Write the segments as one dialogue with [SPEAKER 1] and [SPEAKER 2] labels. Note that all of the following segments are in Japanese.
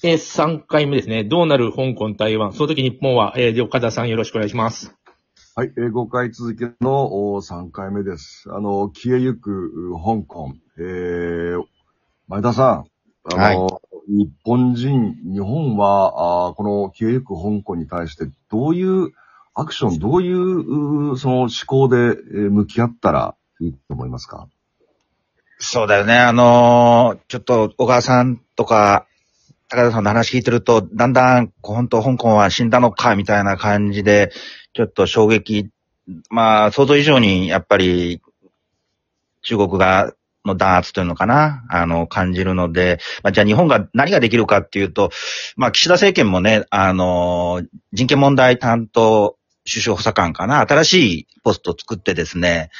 [SPEAKER 1] えー、3回目ですね。どうなる香港、台湾。その時日本は、えー、岡田さんよろしくお願いします。
[SPEAKER 2] はい、えー、5回続きのお3回目です。あの、消えゆく香港。えー、前田さん、あの、日本人、日本は、あーこの消えゆく香港に対してどういうアクション、どういう、うその思考で、えー向き合ったらいいと思いますか？
[SPEAKER 3] そうだよね。あのーちょっと小川さんとか、高田さんの話聞いてると、だんだん、本当香港は死んだのか、みたいな感じで、ちょっと衝撃、まあ、想像以上に、やっぱり、中国が、の弾圧というのかな、あの、感じるので、まあ、じゃあ日本が何ができるかっていうと、まあ、岸田政権もね、あの、人権問題担当首相補佐官かな、新しいポストを作ってですね、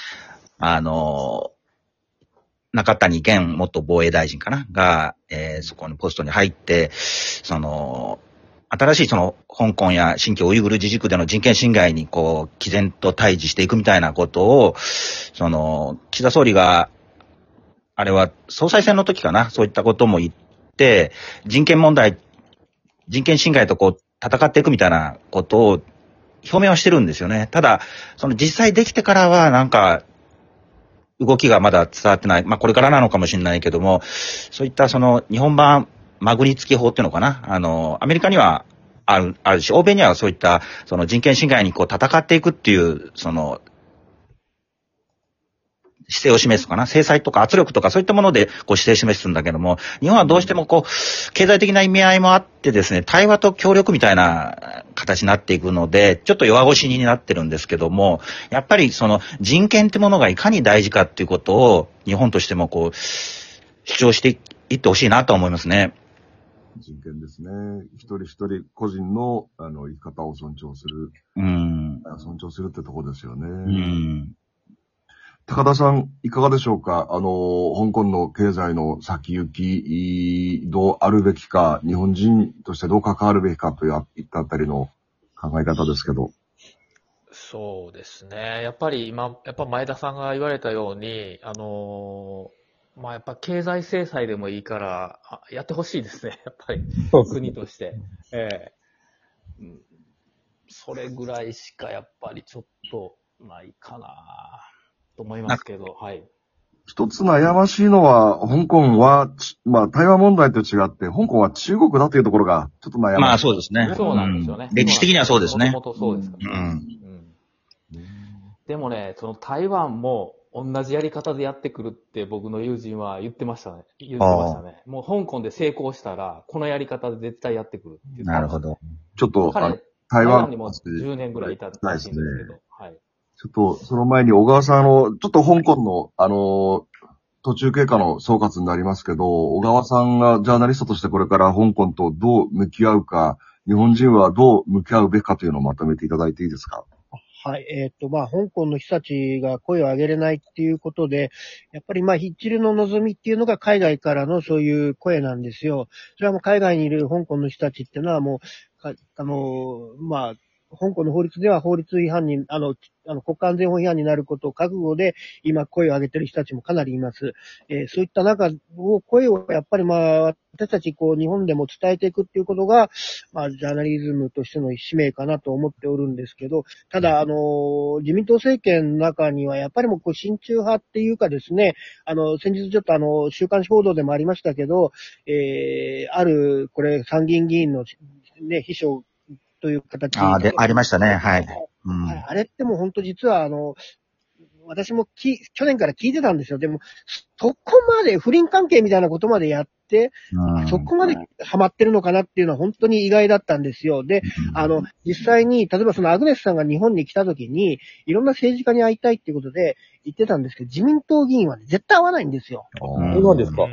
[SPEAKER 3] あの、中谷元元防衛大臣かな？が、えーそこのポストに入って、その、新しいその、香港や新疆ウイグル自治区での人権侵害にこう、毅然と対峙していくみたいなことを、その、岸田総理が、あれは総裁選の時かな、そういったことも言って、人権問題、人権侵害とこう、戦っていくみたいなことを表明はしてるんですよね。ただ、その実際できてからはなんか、動きがまだ伝わってない。まあ、これからなのかもしれないけども、そういったその日本版マグニツキ法っていうのかな。あの、アメリカにはある、あるし、欧米にはそういったその人権侵害にこう戦っていくっていう、その、姿勢を示すかな？制裁とか圧力とかそういったものでこう姿勢を示すんだけども、日本はどうしてもこう、経済的な意味合いもあってですね、対話と協力みたいな形になっていくので、ちょっと弱腰になってるんですけども、やっぱりその人権ってものがいかに大事かっていうことを日本としてもこう、主張していってほしいなと思いますね。
[SPEAKER 2] 人権ですね。一人一人個人の、あの、生き方を尊重する、
[SPEAKER 3] うん。
[SPEAKER 2] 尊重するってとこですよね。
[SPEAKER 3] うん。
[SPEAKER 2] 高田さん、いかがでしょうか？あの、香港の経済の先行き、どうあるべきか、日本人としてどう関わるべきかといったあたりの考え方ですけど。
[SPEAKER 4] そうですね。やっぱり今、やっぱ前田さんが言われたように、あのーまあやっぱ経済制裁でもいいから、あやってほしいですね。やっぱり、国として。ええうんそれぐらいしかやっぱりちょっとないかなと思いますけど、はい。
[SPEAKER 2] 一つ悩ましいのは、香港は、ちまあ、台湾問題と違って、香港は中国だというところが、ちょっと悩ましい。
[SPEAKER 3] まあそうですね。
[SPEAKER 4] そうなんですよね。
[SPEAKER 3] うん歴史的にはそうですね
[SPEAKER 4] も。ともとそうですからね。うんでもね、その台湾も同じやり方でやってくるって僕の友人は言ってましたね。言ってましたね。もう香港で成功したら、このやり方で絶対やってくるって言ってました
[SPEAKER 3] なるほ。ど。
[SPEAKER 2] ちょっと、
[SPEAKER 4] 台
[SPEAKER 2] 湾
[SPEAKER 4] にも10年ぐらいいたらしいんですけど。
[SPEAKER 2] ちょっと、その前に小川さん、あの、ちょっと香港の、あの、途中経過の総括になりますけど、小川さんがジャーナリストとしてこれから香港とどう向き合うか、日本人はどう向き合うべきかというのをまとめていただいていいですか？
[SPEAKER 5] はい。えっ、と、まあ、香港の人たちが声を上げれないっていうことで、やっぱりまあ、ひっちりの望みっていうのが海外からのそういう声なんですよ。それはもう海外にいる香港の人たちっていうのはもう、あの、まあ、香港の法律では法律違反に、あの、あの国家安全法違反になることを覚悟で、今声を上げている人たちもかなりいます。えーそういった中を、声をやっぱりまあ、私たちこう、日本でも伝えていくっていうことが、まあ、ジャーナリズムとしての使命かなと思っておるんですけど、ただ、あの、自民党政権の中には、やっぱりも、こう、親中派っていうかですね、あの、先日ちょっとあの、週刊誌報道でもありましたけど、えー、ある、これ、参議院議員の、ね、秘書という形
[SPEAKER 3] ああ、で、ありましたね。はい。うん。
[SPEAKER 5] はい、あれってもう本当実はあの、私もき去年から聞いてたんですよ。でも、そこまで不倫関係みたいなことまでやって、
[SPEAKER 3] うん
[SPEAKER 5] そこまでハマってるのかなっていうのは本当に意外だったんですよ。で、あの、実際に、例えばそのアグネスさんが日本に来た時に、いろんな政治家に会いたいっていうことで言ってたんですけど、自民党議員はね、絶対会わないんですよ。
[SPEAKER 3] うん
[SPEAKER 1] そうなんですか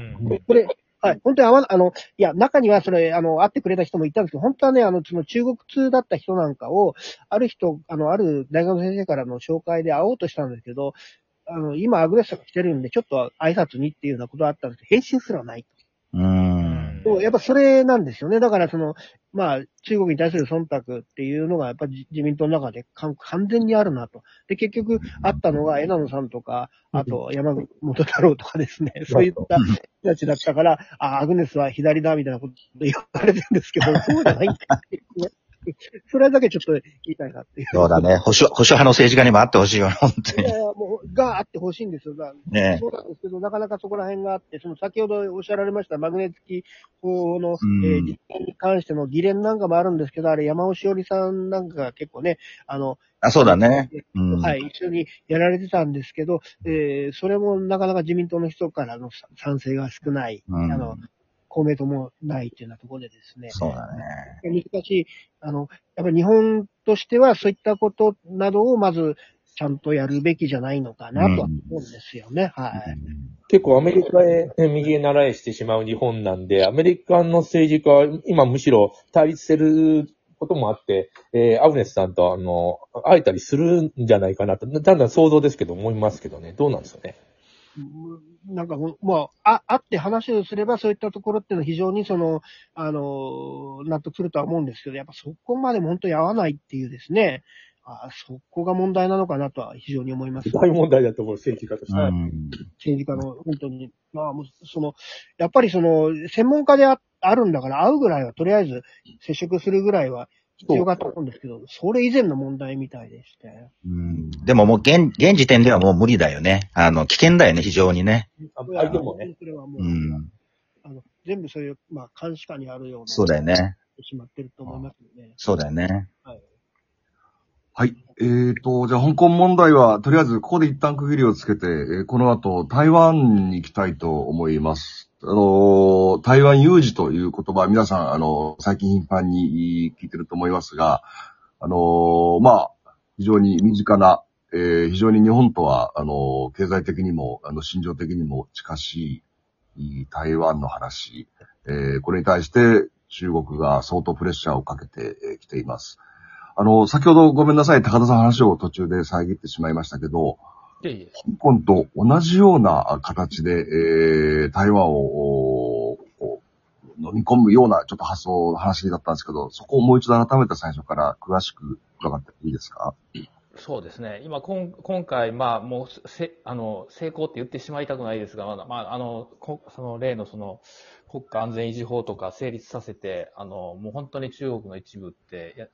[SPEAKER 5] これ、はい、本当に会わな、あの、いや、中にはそれ、あの、会ってくれた人もいたんですけど、本当はね、あの、その中国通だった人なんかを、ある人、あの、ある大学の先生からの紹介で会おうとしたんですけど、あの、今アグレッサーが来てるんで、ちょっと挨拶にっていうようなことがあったんですけど、返信すらない。
[SPEAKER 3] うん。
[SPEAKER 5] そうやっぱそれなんですよね。だからその、まあ、中国に対する忖度っていうのが、やっぱり自民党の中で完全にあるなと。で、結局、あったのが枝野さんとか、あと山本太郎とかですね、そういった人たちだったから、あ、アグネスは左だみたいなこと言われてるんですけど、そうじゃないんだっていうね。それだけちょっと言いたいなっていう。
[SPEAKER 3] そうだね。保守、保守派の政治家にもあってほしいよね、本当に。いやいや、
[SPEAKER 5] もう、があってほしいんですよ。ねそうなんですけど、なかなかそこら辺があって、その先ほどおっしゃられましたマグネ付き法の、うん、えー、実験に関しての議連なんかもあるんですけど、あれ山尾しおりさんなんかが結構ね、あの、
[SPEAKER 3] あ、そうだね。
[SPEAKER 5] うん、はい、一緒にやられてたんですけど、えー、それもなかなか自民党の人からの賛成が少ない。うん、あの、公明党もないっていうようなところでですね。
[SPEAKER 3] そうだね。
[SPEAKER 5] 難しい、あの、やっぱり日本としてはそういったことなどをまずちゃんとやるべきじゃないのかなと思うんですよね。うん、はい。
[SPEAKER 1] 結構アメリカへ右へ習いしてしまう日本なんで、アメリカの政治家は今むしろ対立してることもあって、えー、アグネスさんとあの、会えたりするんじゃないかなと、だんだん想像ですけど思いますけどね。どうなんですかね。
[SPEAKER 5] なんかもう、あ、会って話をすればそういったところっていうのは非常にその、あの、納得するとは思うんですけど、やっぱそこまで本当に合わないっていうですね、あそこが問題なのかなとは非常に思います。
[SPEAKER 1] 大問題だと思う、政治家として。
[SPEAKER 5] は政治家の、本当に。まあ、その、やっぱりその、専門家でああるんだから会うぐらいは、とりあえず接触するぐらいは必要かと思うんですけど、それ以前の問題みたいでして。
[SPEAKER 3] うん。でももう現、現時点ではもう無理だよね。あの、危険だよね、非常にね。
[SPEAKER 5] 相手もね。それはもう、うん、あの、全部そういう、まあ、監視下にあるような。
[SPEAKER 3] そうだよね。
[SPEAKER 5] しまってると思いますよね。
[SPEAKER 3] そうだよね。はい。
[SPEAKER 2] はい。えーと、じゃあ香港問題は、とりあえずここで一旦区切りをつけて、えー、この後台湾に行きたいと思います。あの、台湾有事という言葉、皆さん、あの、最近頻繁に聞いてると思いますが、あの、まあ、非常に身近な、えー、非常に日本とは、あの、経済的にも、あの、心情的にも近しい台湾の話、えー、これに対して中国が相当プレッシャーをかけてきています。あの、先ほどごめんなさい、高田さん話を途中で遮ってしまいましたけど、香港と同じような形で、えー、台湾を飲み込むようなちょっと発想の話だったんですけど、そこをもう一度改めて最初から詳しく伺っていいですか？
[SPEAKER 4] そうですね。今、今今回、まあ、もう、せ、あの、成功って言ってしまいたくないですが、まだ、まあ、あの、その例のその、国家安全維持法とか成立させて、あの、もう本当に中国の一部って、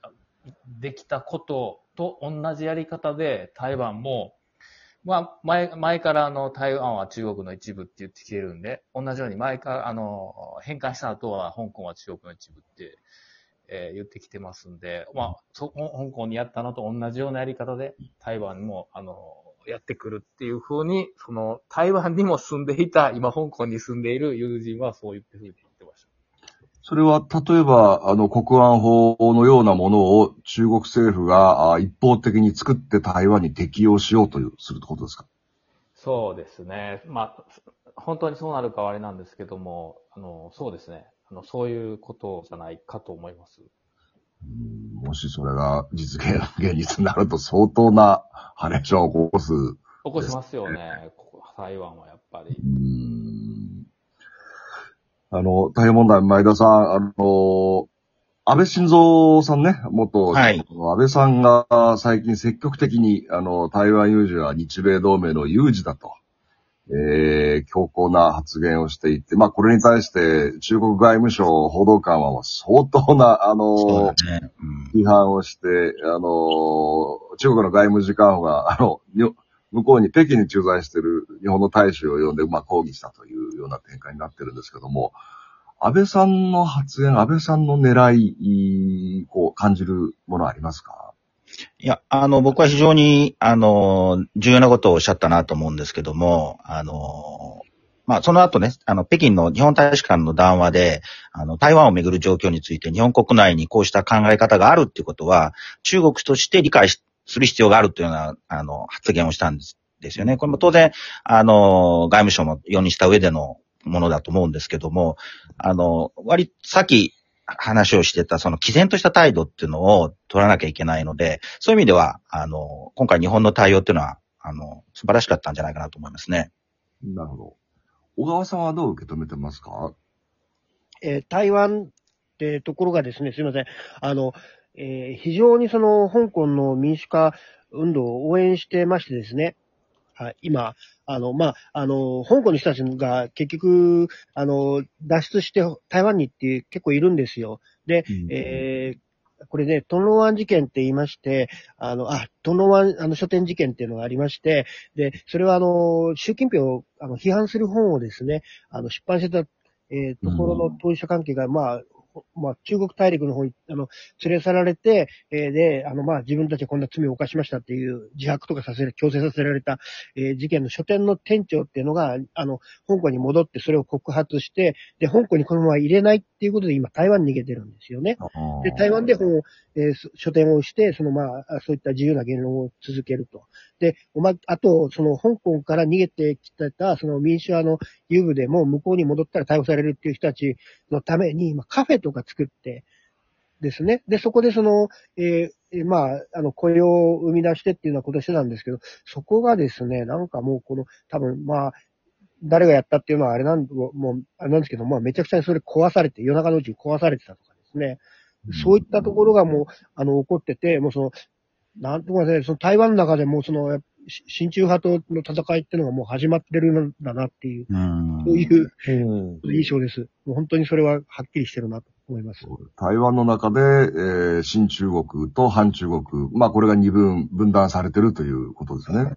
[SPEAKER 4] できたことと同じやり方で台湾もまあ、前、前からあの、台湾は中国の一部って言ってきてるんで、同じように前から、あの、返還した後は香港は中国の一部って、えー、言ってきてますんで、まあ、そ、香港にやったのと同じようなやり方で、台湾も、あの、やってくるっていうふうに、その、台湾にも住んでいた、今香港に住んでいる友人はそう言ってふうに
[SPEAKER 2] それは、例えば、あの、国安法のようなものを中国政府が一方的に作って台湾に適用しようとするってことですか？
[SPEAKER 4] そうですね。まあ、本当にそうなるかはあれなんですけども、あの、そうですね。あの、そういうことじゃないかと思います。
[SPEAKER 2] もしそれが実現、現実になると相当なハレーションを起こす、
[SPEAKER 4] ね、起こしますよね。台湾はやっぱり。うん
[SPEAKER 2] あの、大変問題、前田さん、あの、安倍晋三さんね、元、はい、安倍さんが最近積極的に、あの、台湾有事は日米同盟の有事だと、えー、強硬な発言をしていて、まあ、これに対して中国外務省報道官は相当な、あの、ね。うん、批判をして、あの、中国の外務次官が、あの、向こうに北京に駐在している日本の大使を呼んで、まあ、抗議したというような展開になってるんですけども、安倍さんの発言、安倍さんの狙い、こう、感じるものありますか？
[SPEAKER 3] いや、あの、僕は非常に、あの、重要なことをおっしゃったなと思うんですけども、あの、まあ、その後ね、あの、北京の日本大使館の談話で、あの、台湾をめぐる状況について日本国内にこうした考え方があるっていうことは、中国として理解しする必要があるというような、あの、発言をしたんですですよね。これも当然、あの、外務省も容認した上でのものだと思うんですけども、あの、割、さっき話をしてた、その、毅然とした態度っていうのを取らなきゃいけないので、そういう意味では、あの、今回日本の対応っていうのは、あの、素晴らしかったんじゃないかなと思いますね。
[SPEAKER 2] なるほど。小川さんはどう受け止めてますか？
[SPEAKER 5] えー台湾ってところがですね、すいません。あの、えー非常にその、香港の民主化運動を応援してましてですね。はい、今、あの、まあ、あの、香港の人たちが結局、あの、脱出して台湾にって結構いるんですよ。で、えーこれね、トンロワン事件って言いまして、あの、あ、トンロワン、あの、書店事件っていうのがありまして、で、それはあの、習近平をあの批判する本をですね、あの、出版してた、えーところの当事者関係が、まあ、ほまあ、中国大陸の方に、あの、連れ去られて、えーで、あの、まあ、自分たちはこんな罪を犯しましたっていう自白とかさせる、強制させられた、えー事件の書店の店長っていうのが、あの、香港に戻ってそれを告発して、で、香港にこのまま入れないっていうことで今台湾に逃げてるんですよね。で、台湾で本を、えーそ書店をして、そのまあ、あそういった自由な言論を続けると。で、おま、あと、その香港から逃げてきてた、その民主派の遊具でも向こうに戻ったら逮捕されるっていう人たちのために、まあ、カフェとか作って、ですね。で、そこでその、えーえーまあ、あの、雇用を生み出してっていうようなことをしてたんですけど、そこがですね、なんかもうこの、多分まあ、誰がやったっていうのはあれなん、もう、あれなんですけど、まあ、めちゃくちゃにそれ壊されて、夜中のうちに壊されてたとかですね。そういったところがもう、あの、起こってて、もうその、なんとかね、その台湾の中でもうその、し親中派との戦いっていうのがもう始まってるんだなっていう、
[SPEAKER 3] うん
[SPEAKER 5] そういう
[SPEAKER 1] うん。
[SPEAKER 5] 印象です。もう本当にそれははっきりしてるなと思います。
[SPEAKER 2] 台湾の中で、えー新中国と反中国、まあこれが二分、分断されてるということですね。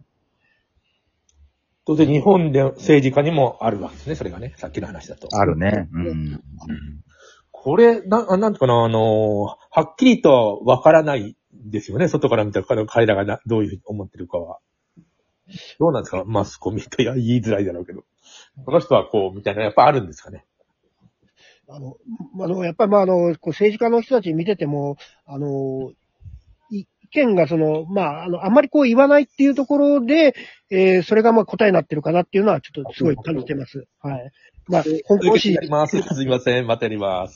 [SPEAKER 1] 当然日本で政治家にもあるわけですね、それがね。さっきの話だと。
[SPEAKER 3] あるね。うん。
[SPEAKER 1] これ、な、なんていうかな、あの、はっきりとわからないですよね。外から見たら彼らがなどういうふうに思ってるかは。どうなんですか？マスコミといや言いづらいだろうけど。この人はこう、みたいな、やっぱあるんですかね？
[SPEAKER 5] あの、あの、やっぱりまあ、あの、こう政治家の人たち見てても、あの、い意見がその、まあ、あの、あんまりこう言わないっていうところで、えーそれがまあ答えになってるかなっていうのはちょっとすごい感じてます。はい。まあ、香港
[SPEAKER 1] 続けて
[SPEAKER 5] 市。
[SPEAKER 1] すいません。またやります。